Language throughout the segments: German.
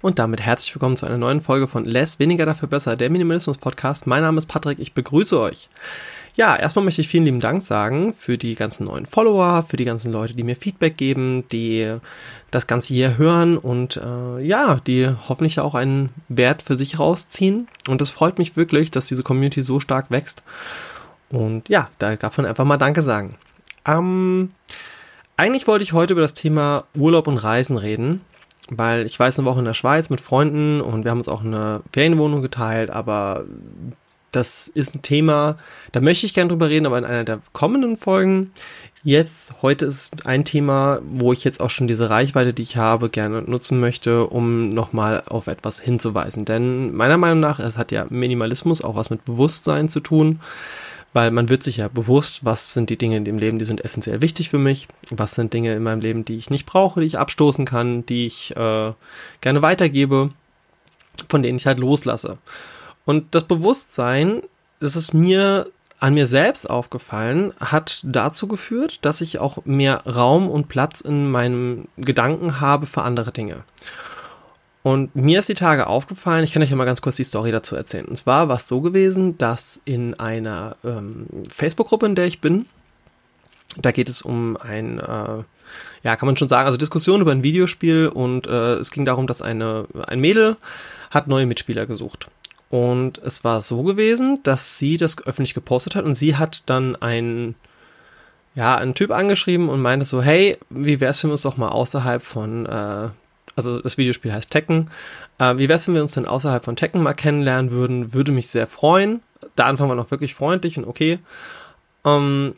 Und damit herzlich willkommen zu einer neuen Folge von Less, weniger dafür besser, der Minimalismus Podcast. Mein Name ist Patrick, ich begrüße euch. Ja, erstmal möchte ich vielen lieben Dank sagen für die ganzen neuen Follower, für die ganzen Leute, die mir Feedback geben, die das Ganze hier hören und äh, ja, die hoffentlich auch einen Wert für sich rausziehen. Und es freut mich wirklich, dass diese Community so stark wächst. Und ja, da darf man einfach mal Danke sagen. Ähm, eigentlich wollte ich heute über das Thema Urlaub und Reisen reden weil ich weiß eine Woche in der Schweiz mit Freunden und wir haben uns auch eine Ferienwohnung geteilt, aber das ist ein Thema, da möchte ich gerne drüber reden, aber in einer der kommenden Folgen. Jetzt, heute ist ein Thema, wo ich jetzt auch schon diese Reichweite, die ich habe, gerne nutzen möchte, um nochmal auf etwas hinzuweisen. Denn meiner Meinung nach, es hat ja Minimalismus auch was mit Bewusstsein zu tun weil man wird sich ja bewusst, was sind die Dinge in dem Leben, die sind essentiell wichtig für mich, was sind Dinge in meinem Leben, die ich nicht brauche, die ich abstoßen kann, die ich äh, gerne weitergebe, von denen ich halt loslasse. Und das Bewusstsein, das ist mir an mir selbst aufgefallen, hat dazu geführt, dass ich auch mehr Raum und Platz in meinem Gedanken habe für andere Dinge. Und mir ist die Tage aufgefallen, ich kann euch ja mal ganz kurz die Story dazu erzählen. Und zwar war es so gewesen, dass in einer ähm, Facebook-Gruppe, in der ich bin, da geht es um ein, äh, ja, kann man schon sagen, also Diskussion über ein Videospiel und äh, es ging darum, dass eine, ein Mädel hat neue Mitspieler gesucht. Und es war so gewesen, dass sie das öffentlich gepostet hat und sie hat dann ein, ja, einen Typ angeschrieben und meinte so, hey, wie wär's, wenn wir uns doch mal außerhalb von äh, also das Videospiel heißt Tekken. Äh, wie wär's, wenn wir uns denn außerhalb von Tekken mal kennenlernen würden? Würde mich sehr freuen. Der Anfang war noch wirklich freundlich und okay. Ähm,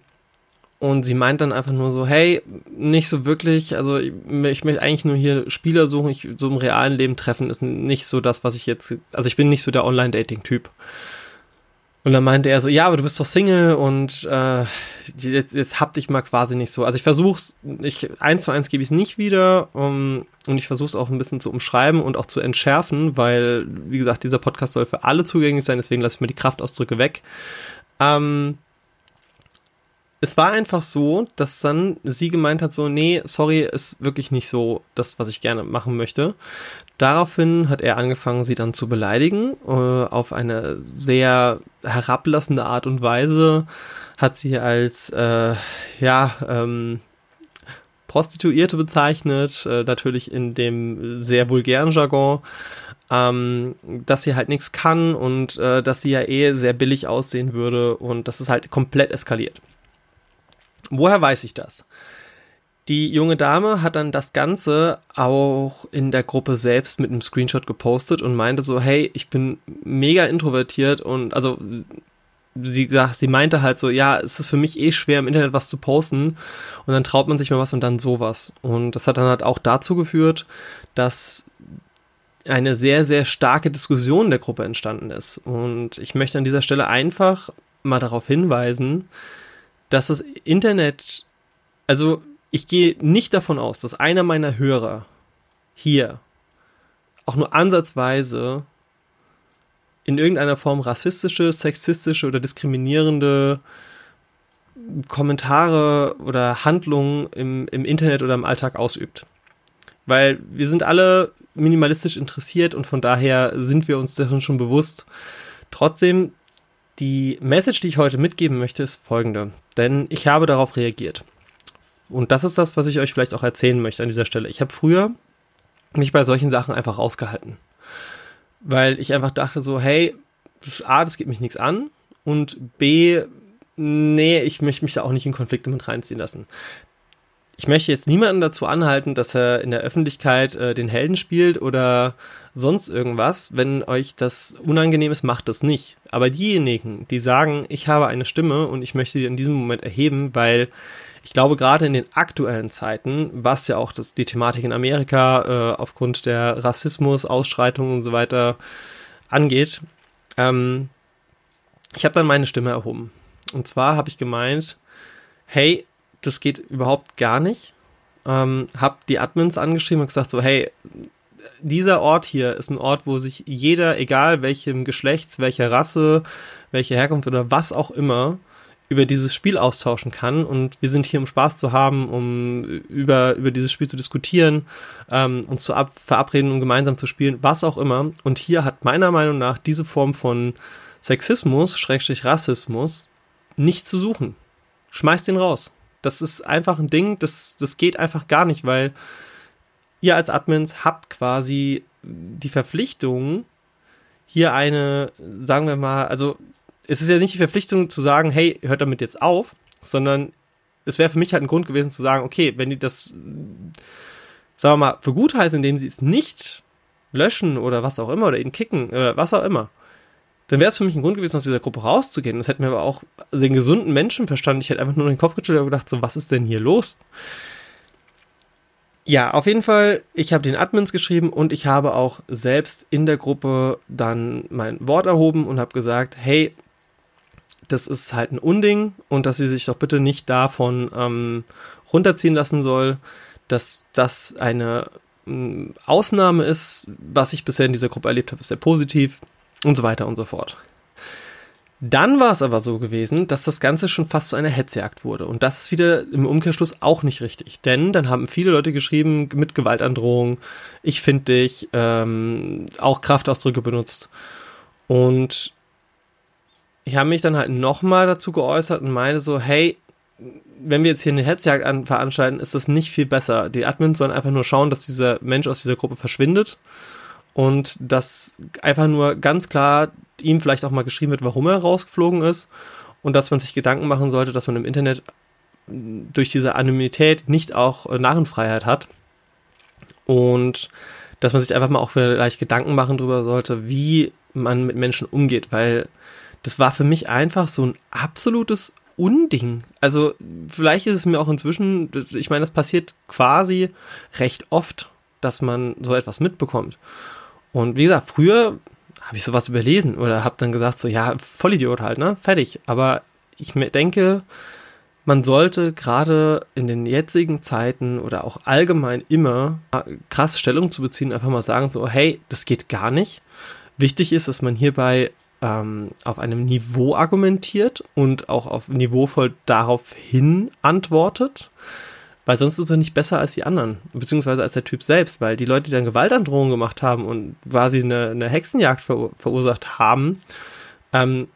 und sie meint dann einfach nur so, hey, nicht so wirklich, also ich, ich möchte eigentlich nur hier Spieler suchen, ich, so im realen Leben treffen ist nicht so das, was ich jetzt, also ich bin nicht so der Online-Dating-Typ. Und dann meinte er so, ja, aber du bist doch Single und äh, jetzt, jetzt hab dich mal quasi nicht so. Also ich versuch's, ich eins zu eins gebe ich es nicht wieder um, und ich versuche es auch ein bisschen zu umschreiben und auch zu entschärfen, weil, wie gesagt, dieser Podcast soll für alle zugänglich sein, deswegen lasse ich mir die Kraftausdrücke weg. Ähm, es war einfach so, dass dann sie gemeint hat, so, nee, sorry, ist wirklich nicht so das, was ich gerne machen möchte. Daraufhin hat er angefangen, sie dann zu beleidigen, äh, auf eine sehr herablassende Art und Weise, hat sie als, äh, ja, ähm, Prostituierte bezeichnet, äh, natürlich in dem sehr vulgären Jargon, ähm, dass sie halt nichts kann und äh, dass sie ja eh sehr billig aussehen würde und das ist halt komplett eskaliert. Woher weiß ich das? Die junge Dame hat dann das Ganze auch in der Gruppe selbst mit einem Screenshot gepostet und meinte so, hey, ich bin mega introvertiert und also sie sagt, sie meinte halt so, ja, es ist für mich eh schwer im Internet was zu posten und dann traut man sich mal was und dann sowas. Und das hat dann halt auch dazu geführt, dass eine sehr, sehr starke Diskussion der Gruppe entstanden ist. Und ich möchte an dieser Stelle einfach mal darauf hinweisen, dass das Internet, also ich gehe nicht davon aus, dass einer meiner Hörer hier auch nur ansatzweise in irgendeiner Form rassistische, sexistische oder diskriminierende Kommentare oder Handlungen im, im Internet oder im Alltag ausübt. Weil wir sind alle minimalistisch interessiert und von daher sind wir uns dessen schon bewusst. Trotzdem die Message, die ich heute mitgeben möchte, ist folgende, denn ich habe darauf reagiert. Und das ist das, was ich euch vielleicht auch erzählen möchte an dieser Stelle. Ich habe früher mich bei solchen Sachen einfach rausgehalten. Weil ich einfach dachte so, hey, das A, das geht mich nichts an und B, nee, ich möchte mich da auch nicht in Konflikte mit reinziehen lassen ich möchte jetzt niemanden dazu anhalten, dass er in der Öffentlichkeit äh, den Helden spielt oder sonst irgendwas. Wenn euch das unangenehm ist, macht das nicht. Aber diejenigen, die sagen, ich habe eine Stimme und ich möchte die in diesem Moment erheben, weil ich glaube, gerade in den aktuellen Zeiten, was ja auch das, die Thematik in Amerika äh, aufgrund der Rassismus, Ausschreitungen und so weiter angeht, ähm, ich habe dann meine Stimme erhoben. Und zwar habe ich gemeint, hey, das geht überhaupt gar nicht. Ähm, hab die Admins angeschrieben und gesagt so, hey, dieser Ort hier ist ein Ort, wo sich jeder, egal welchem Geschlechts, welcher Rasse, welche Herkunft oder was auch immer, über dieses Spiel austauschen kann. Und wir sind hier, um Spaß zu haben, um über, über dieses Spiel zu diskutieren, ähm, uns zu ab verabreden, um gemeinsam zu spielen, was auch immer. Und hier hat meiner Meinung nach diese Form von Sexismus, Schrägstrich Rassismus, nicht zu suchen. Schmeißt den raus. Das ist einfach ein Ding, das, das geht einfach gar nicht, weil ihr als Admins habt quasi die Verpflichtung, hier eine, sagen wir mal, also es ist ja nicht die Verpflichtung zu sagen, hey, hört damit jetzt auf, sondern es wäre für mich halt ein Grund gewesen zu sagen, okay, wenn die das, sagen wir mal, für gut heißen, indem sie es nicht löschen oder was auch immer oder ihn kicken oder was auch immer, dann wäre es für mich ein Grund gewesen, aus dieser Gruppe rauszugehen. Das hätte mir aber auch also den gesunden Menschenverstand, ich hätte einfach nur den Kopf geschüttelt und gedacht, so, was ist denn hier los? Ja, auf jeden Fall, ich habe den Admins geschrieben und ich habe auch selbst in der Gruppe dann mein Wort erhoben und habe gesagt, hey, das ist halt ein Unding und dass sie sich doch bitte nicht davon ähm, runterziehen lassen soll, dass das eine ähm, Ausnahme ist. Was ich bisher in dieser Gruppe erlebt habe, ist sehr positiv und so weiter und so fort. Dann war es aber so gewesen, dass das Ganze schon fast zu einer Hetzjagd wurde. Und das ist wieder im Umkehrschluss auch nicht richtig. Denn dann haben viele Leute geschrieben mit Gewaltandrohung, ich finde dich, ähm, auch Kraftausdrücke benutzt. Und ich habe mich dann halt nochmal dazu geäußert und meine so, hey, wenn wir jetzt hier eine Hetzjagd an, veranstalten, ist das nicht viel besser. Die Admins sollen einfach nur schauen, dass dieser Mensch aus dieser Gruppe verschwindet und dass einfach nur ganz klar ihm vielleicht auch mal geschrieben wird, warum er rausgeflogen ist und dass man sich Gedanken machen sollte, dass man im Internet durch diese Anonymität nicht auch Narrenfreiheit hat und dass man sich einfach mal auch vielleicht Gedanken machen darüber sollte, wie man mit Menschen umgeht, weil das war für mich einfach so ein absolutes Unding. Also vielleicht ist es mir auch inzwischen, ich meine, das passiert quasi recht oft, dass man so etwas mitbekommt. Und wie gesagt, früher habe ich sowas überlesen oder habe dann gesagt, so ja, Vollidiot halt, ne? Fertig. Aber ich denke, man sollte gerade in den jetzigen Zeiten oder auch allgemein immer krass Stellung zu beziehen, einfach mal sagen, so, hey, das geht gar nicht. Wichtig ist, dass man hierbei ähm, auf einem Niveau argumentiert und auch auf niveauvoll darauf hin antwortet, weil sonst ist man nicht besser als die anderen, beziehungsweise als der Typ selbst, weil die Leute, die dann Gewaltandrohungen gemacht haben und quasi eine, eine Hexenjagd ver verursacht haben, ähm,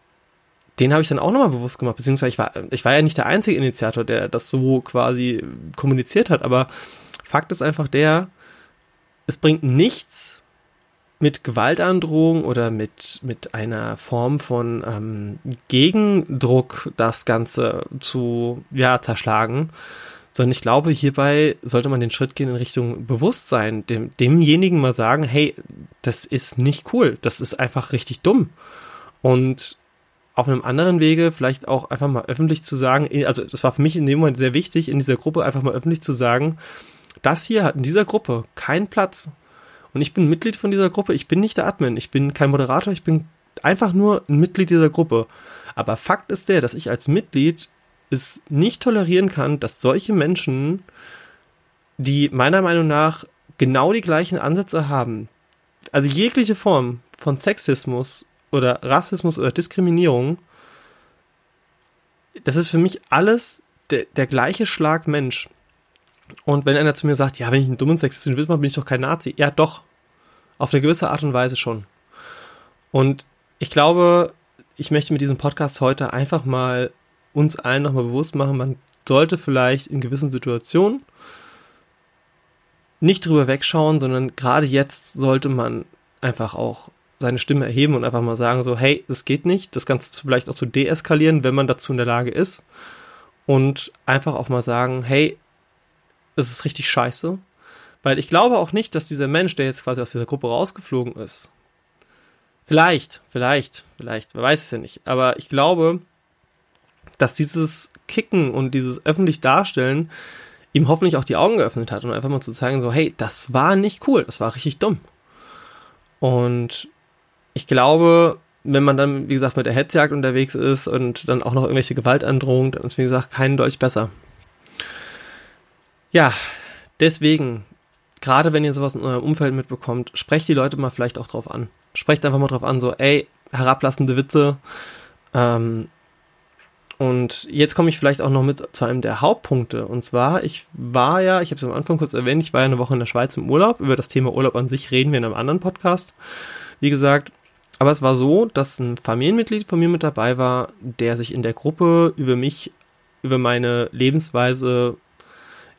den habe ich dann auch nochmal bewusst gemacht, beziehungsweise ich war, ich war ja nicht der einzige Initiator, der das so quasi kommuniziert hat, aber Fakt ist einfach der, es bringt nichts, mit Gewaltandrohung oder mit, mit einer Form von ähm, Gegendruck das Ganze zu ja, zerschlagen, sondern ich glaube, hierbei sollte man den Schritt gehen in Richtung Bewusstsein, dem, demjenigen mal sagen, hey, das ist nicht cool, das ist einfach richtig dumm. Und auf einem anderen Wege vielleicht auch einfach mal öffentlich zu sagen, also das war für mich in dem Moment sehr wichtig, in dieser Gruppe einfach mal öffentlich zu sagen, das hier hat in dieser Gruppe keinen Platz. Und ich bin Mitglied von dieser Gruppe. Ich bin nicht der Admin. Ich bin kein Moderator. Ich bin einfach nur ein Mitglied dieser Gruppe. Aber Fakt ist der, dass ich als Mitglied es nicht tolerieren kann, dass solche Menschen, die meiner Meinung nach genau die gleichen Ansätze haben, also jegliche Form von Sexismus oder Rassismus oder Diskriminierung, das ist für mich alles der, der gleiche Schlag Mensch. Und wenn einer zu mir sagt, ja, wenn ich einen dummen Sexisten will, bin ich doch kein Nazi. Ja, doch. Auf eine gewisse Art und Weise schon. Und ich glaube, ich möchte mit diesem Podcast heute einfach mal uns allen nochmal bewusst machen, man sollte vielleicht in gewissen Situationen nicht drüber wegschauen, sondern gerade jetzt sollte man einfach auch seine Stimme erheben und einfach mal sagen, so, hey, das geht nicht, das Ganze vielleicht auch zu deeskalieren, wenn man dazu in der Lage ist. Und einfach auch mal sagen, hey, es ist richtig scheiße. Weil ich glaube auch nicht, dass dieser Mensch, der jetzt quasi aus dieser Gruppe rausgeflogen ist, vielleicht, vielleicht, vielleicht, wer weiß es ja nicht, aber ich glaube, dass dieses Kicken und dieses öffentlich Darstellen ihm hoffentlich auch die Augen geöffnet hat und einfach mal zu zeigen, so, hey, das war nicht cool, das war richtig dumm. Und ich glaube, wenn man dann, wie gesagt, mit der Hetzjagd unterwegs ist und dann auch noch irgendwelche Gewaltandrohungen, dann ist, wie gesagt, kein Dolch besser. Ja, deswegen, gerade wenn ihr sowas in eurem Umfeld mitbekommt, sprecht die Leute mal vielleicht auch drauf an. Sprecht einfach mal drauf an, so, ey, herablassende Witze. Ähm, Und jetzt komme ich vielleicht auch noch mit zu einem der Hauptpunkte. Und zwar, ich war ja, ich habe es am Anfang kurz erwähnt, ich war ja eine Woche in der Schweiz im Urlaub. Über das Thema Urlaub an sich reden wir in einem anderen Podcast. Wie gesagt, aber es war so, dass ein Familienmitglied von mir mit dabei war, der sich in der Gruppe über mich, über meine Lebensweise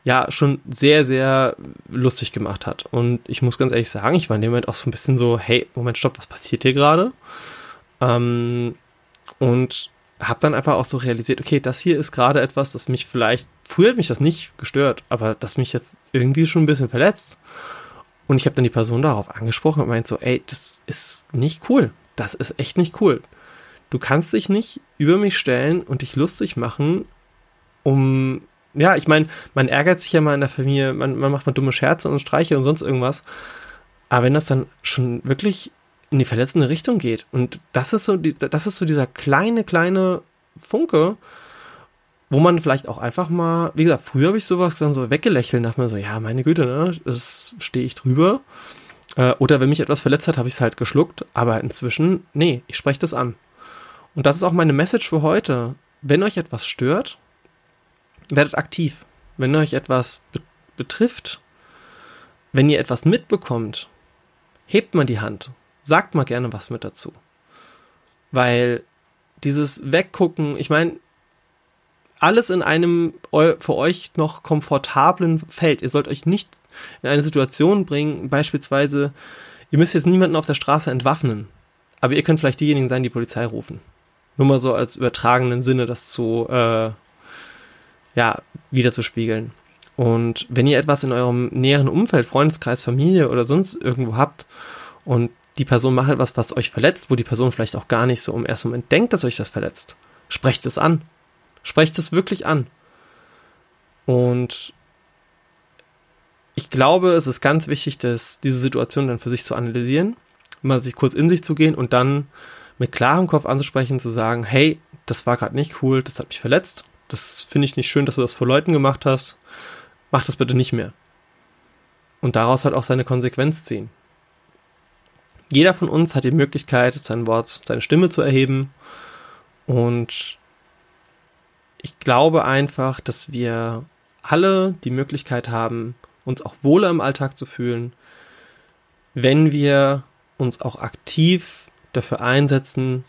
ja schon sehr, sehr lustig gemacht hat. Und ich muss ganz ehrlich sagen, ich war in dem Moment auch so ein bisschen so, hey, Moment, stopp, was passiert hier gerade? Ähm, und habe dann einfach auch so realisiert, okay, das hier ist gerade etwas, das mich vielleicht, früher hat mich das nicht gestört, aber das mich jetzt irgendwie schon ein bisschen verletzt. Und ich habe dann die Person darauf angesprochen und meint so, ey, das ist nicht cool. Das ist echt nicht cool. Du kannst dich nicht über mich stellen und dich lustig machen, um, ja, ich meine, man ärgert sich ja mal in der Familie, man, man macht mal dumme Scherze und Streiche und sonst irgendwas. Aber wenn das dann schon wirklich in die verletzende Richtung geht. Und das ist so, die, das ist so dieser kleine, kleine Funke, wo man vielleicht auch einfach mal, wie gesagt, früher habe ich sowas dann so weggelächelt, dachte mir so, ja, meine Güte, ne, das stehe ich drüber. Äh, oder wenn mich etwas verletzt hat, habe ich es halt geschluckt. Aber inzwischen, nee, ich spreche das an. Und das ist auch meine Message für heute. Wenn euch etwas stört, werdet aktiv. Wenn euch etwas be betrifft, wenn ihr etwas mitbekommt, hebt mal die Hand sagt mal gerne was mit dazu. Weil dieses Weggucken, ich meine, alles in einem für euch noch komfortablen Feld. Ihr sollt euch nicht in eine Situation bringen, beispielsweise, ihr müsst jetzt niemanden auf der Straße entwaffnen, aber ihr könnt vielleicht diejenigen sein, die Polizei rufen. Nur mal so als übertragenen Sinne das zu, äh, ja, wiederzuspiegeln. Und wenn ihr etwas in eurem näheren Umfeld, Freundeskreis, Familie oder sonst irgendwo habt und die Person macht etwas, was euch verletzt, wo die Person vielleicht auch gar nicht so im ersten Moment denkt, dass euch das verletzt. Sprecht es an. Sprecht es wirklich an. Und ich glaube, es ist ganz wichtig, dass diese Situation dann für sich zu analysieren, mal sich kurz in sich zu gehen und dann mit klarem Kopf anzusprechen, zu sagen, hey, das war gerade nicht cool, das hat mich verletzt, das finde ich nicht schön, dass du das vor Leuten gemacht hast, mach das bitte nicht mehr. Und daraus halt auch seine Konsequenz ziehen. Jeder von uns hat die Möglichkeit, sein Wort, seine Stimme zu erheben. Und ich glaube einfach, dass wir alle die Möglichkeit haben, uns auch wohler im Alltag zu fühlen, wenn wir uns auch aktiv dafür einsetzen,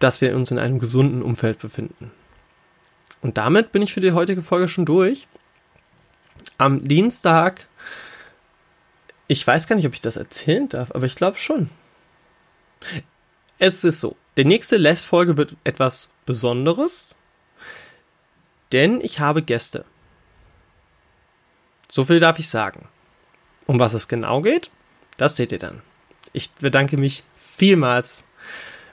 dass wir uns in einem gesunden Umfeld befinden. Und damit bin ich für die heutige Folge schon durch. Am Dienstag ich weiß gar nicht, ob ich das erzählen darf, aber ich glaube schon. Es ist so. Der nächste Les-Folge wird etwas Besonderes, denn ich habe Gäste. So viel darf ich sagen. Um was es genau geht, das seht ihr dann. Ich bedanke mich vielmals,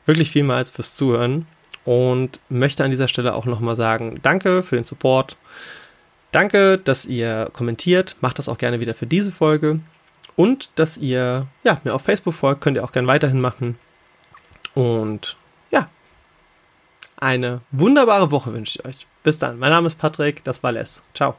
wirklich vielmals fürs Zuhören und möchte an dieser Stelle auch nochmal sagen, danke für den Support. Danke, dass ihr kommentiert. Macht das auch gerne wieder für diese Folge. Und dass ihr ja, mir auf Facebook folgt, könnt ihr auch gerne weiterhin machen. Und ja, eine wunderbare Woche wünsche ich euch. Bis dann. Mein Name ist Patrick, das war Les. Ciao.